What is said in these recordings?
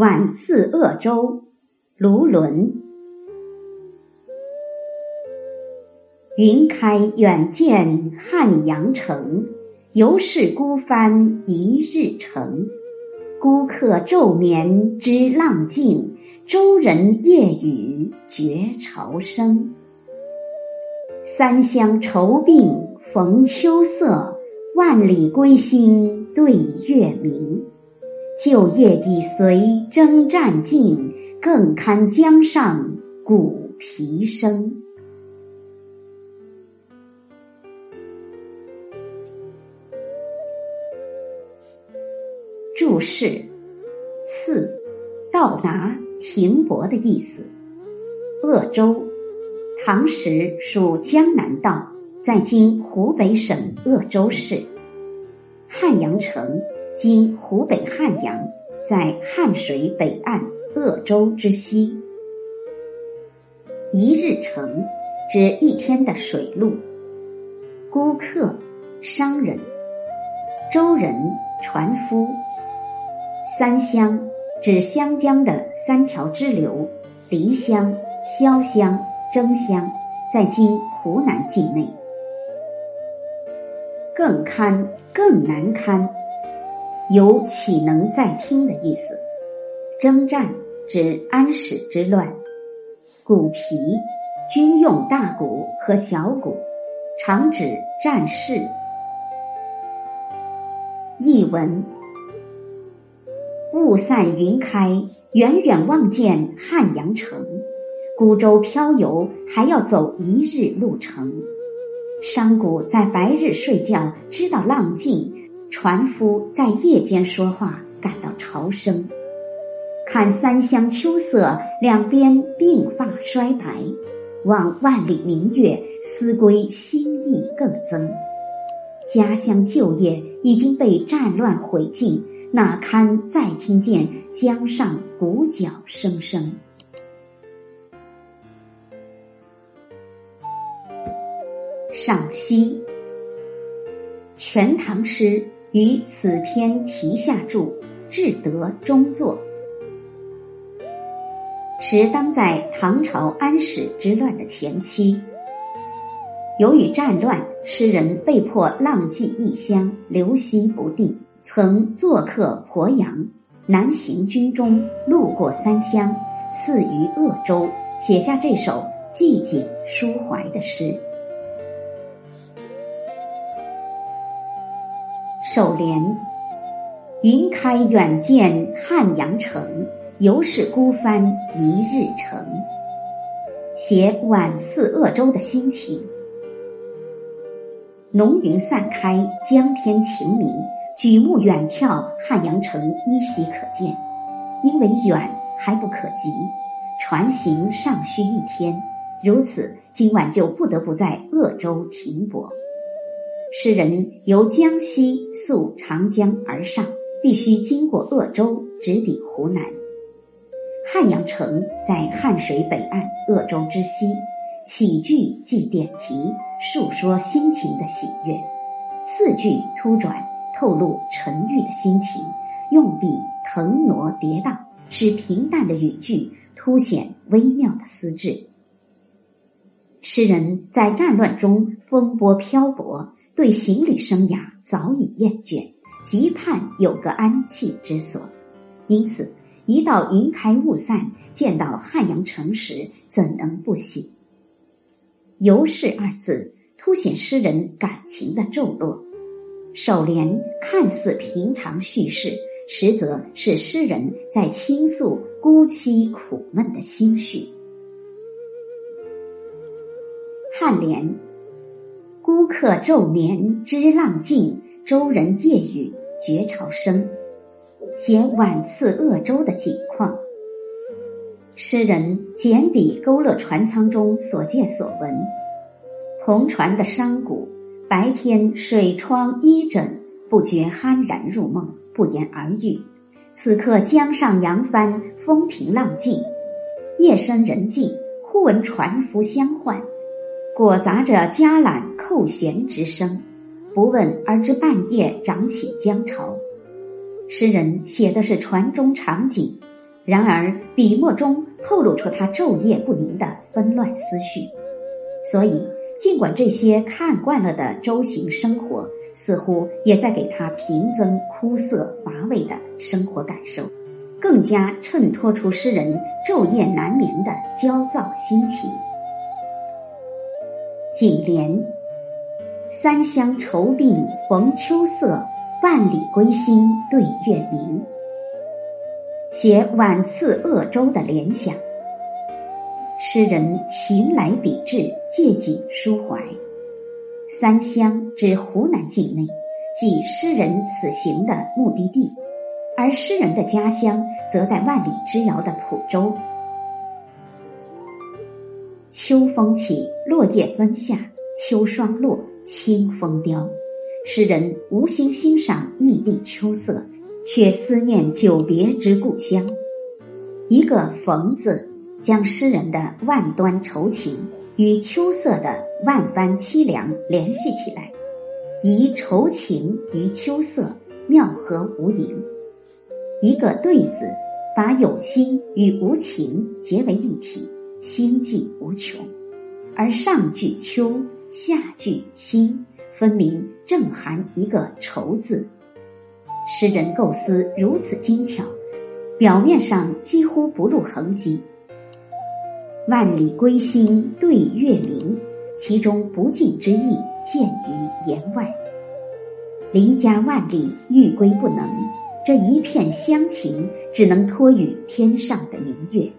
晚次鄂州，卢纶。云开远见汉阳城，犹是孤帆一日程。孤客昼眠知浪静，舟人夜语觉潮生。三湘愁鬓逢秋色，万里归心对月明。旧业已随征战尽，更堪江上鼓皮声。注释：次，到达、停泊的意思。鄂州，唐时属江南道，在今湖北省鄂州市。汉阳城。今湖北汉阳，在汉水北岸鄂州之西。一日程，指一天的水路。孤客，商人；舟人，船夫。三湘，指湘江的三条支流：漓湘、潇湘、征湘，在今湖南境内。更堪，更难堪。有岂能再听的意思？征战指安史之乱。鼓皮，军用大鼓和小鼓，常指战事。译文：雾散云开，远远望见汉阳城。孤舟漂游还要走一日路程。商贾在白日睡觉，知道浪静。船夫在夜间说话，感到潮声。看三湘秋色，两边鬓发衰白；望万里明月，思归心意更增。家乡旧业已经被战乱毁尽，哪堪再听见江上鼓角声声？赏析：全唐诗。于此篇题下注，至德中作，时当在唐朝安史之乱的前期。由于战乱，诗人被迫浪迹异乡，流徙不定。曾做客鄱阳，南行军中，路过三湘，次于鄂州，写下这首寂静抒怀的诗。首联：云开远见汉阳城，犹是孤帆一日程。写晚次鄂州的心情。浓云散开，江天晴明，举目远眺，汉阳城依稀可见。因为远还不可及，船行尚需一天，如此，今晚就不得不在鄂州停泊。诗人由江西溯长江而上，必须经过鄂州，直抵湖南。汉阳城在汉水北岸，鄂州之西。起句即点题，述说心情的喜悦；次句突转，透露沉郁的心情。用笔腾挪跌宕，使平淡的语句凸显微妙的思致。诗人在战乱中风波漂泊。对行旅生涯早已厌倦，急盼有个安憩之所，因此一到云开雾散，见到汉阳城时，怎能不喜？游是二字凸显诗人感情的骤落。首联看似平常叙事，实则是诗人在倾诉孤凄苦闷的心绪。颔联。客昼眠知浪静，舟人夜语觉潮生。写晚次鄂州的景况。诗人简笔勾勒船舱中所见所闻。同船的商贾，白天水窗衣枕，不觉酣然入梦，不言而喻。此刻江上扬帆，风平浪静，夜深人静，忽闻船夫相唤。裹杂着夹缆扣舷之声，不问而知半夜涨起江潮。诗人写的是船中场景，然而笔墨中透露出他昼夜不宁的纷乱思绪，所以尽管这些看惯了的舟行生活，似乎也在给他平增枯涩乏味的生活感受，更加衬托出诗人昼夜难眠的焦躁心情。颈联：三湘愁鬓逢秋色，万里归心对月明。写晚次鄂州的联想。诗人情来笔致，借景抒怀。三湘指湖南境内，即诗人此行的目的地，而诗人的家乡则在万里之遥的蒲州。秋风起，落叶纷下，秋霜落，清风凋。诗人无心欣赏异地秋色。却思念久别之故乡，一个“逢”字，将诗人的万端愁情与秋色的万般凄凉联系起来，以愁情与秋色妙合无垠。一个“对”字，把有心与无情结为一体，心迹无穷。而上句“秋”，下句“心”，分明正含一个“愁”字。诗人构思如此精巧，表面上几乎不露痕迹。万里归心对月明，其中不尽之意见于言外。离家万里欲归不能，这一片乡情只能托于天上的明月。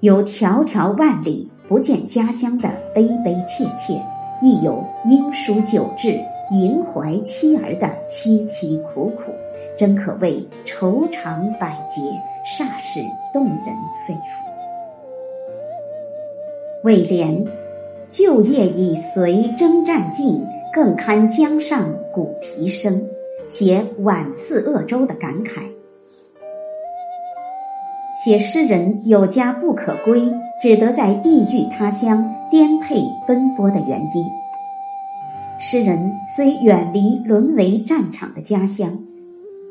有迢迢万里不见家乡的悲悲切切，亦有应书久至。萦怀妻儿的凄凄苦苦，真可谓愁肠百结，煞是动人肺腑。尾联：旧业已随征战尽，更堪江上鼓皮声，写晚次鄂州的感慨，写诗人有家不可归，只得在异域他乡颠沛奔波的原因。诗人虽远离沦为战场的家乡，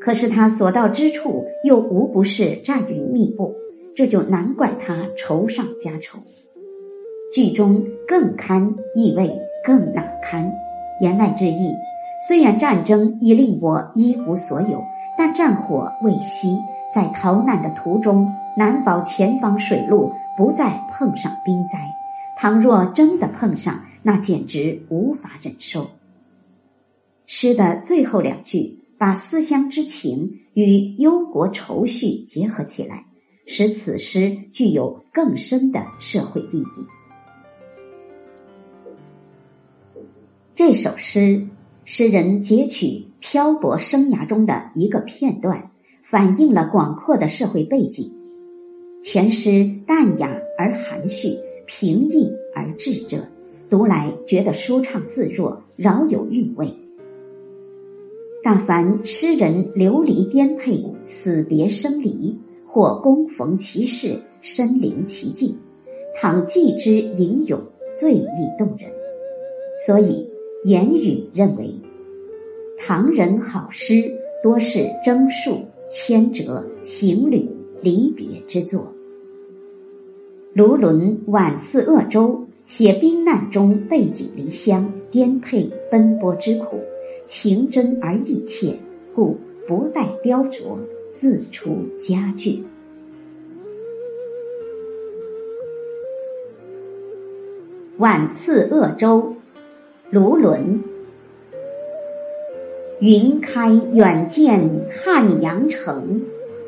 可是他所到之处又无不是战云密布，这就难怪他愁上加愁。剧中“更堪”意味更难堪，言外之意：虽然战争已令我一无所有，但战火未熄，在逃难的途中，难保前方水路不再碰上冰灾。倘若真的碰上，那简直无法忍受。诗的最后两句把思乡之情与忧国愁绪结合起来，使此诗具有更深的社会意义。这首诗，诗人截取漂泊生涯中的一个片段，反映了广阔的社会背景。全诗淡雅而含蓄。平易而炙热，读来觉得舒畅自若，饶有韵味。但凡诗人流离颠沛、死别生离，或恭逢其事、身临其境，倘记之吟咏，最易动人。所以言语认为，唐人好诗多是征戍、迁折、行旅、离别之作。卢纶晚次鄂州，写兵难中背井离乡、颠沛奔波之苦，情真而意切，故不待雕琢，自出佳句。晚次鄂州，卢纶。云开远见汉阳城，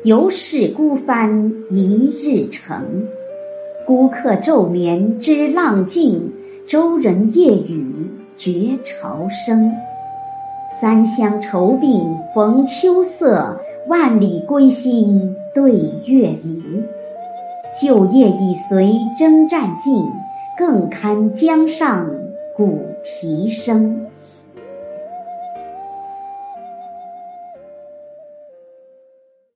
犹是孤帆一日程。孤客昼眠知浪静，舟人夜语觉潮生。三湘愁鬓逢秋色，万里归心对月明。旧业已随征战尽，更堪江上鼓皮声。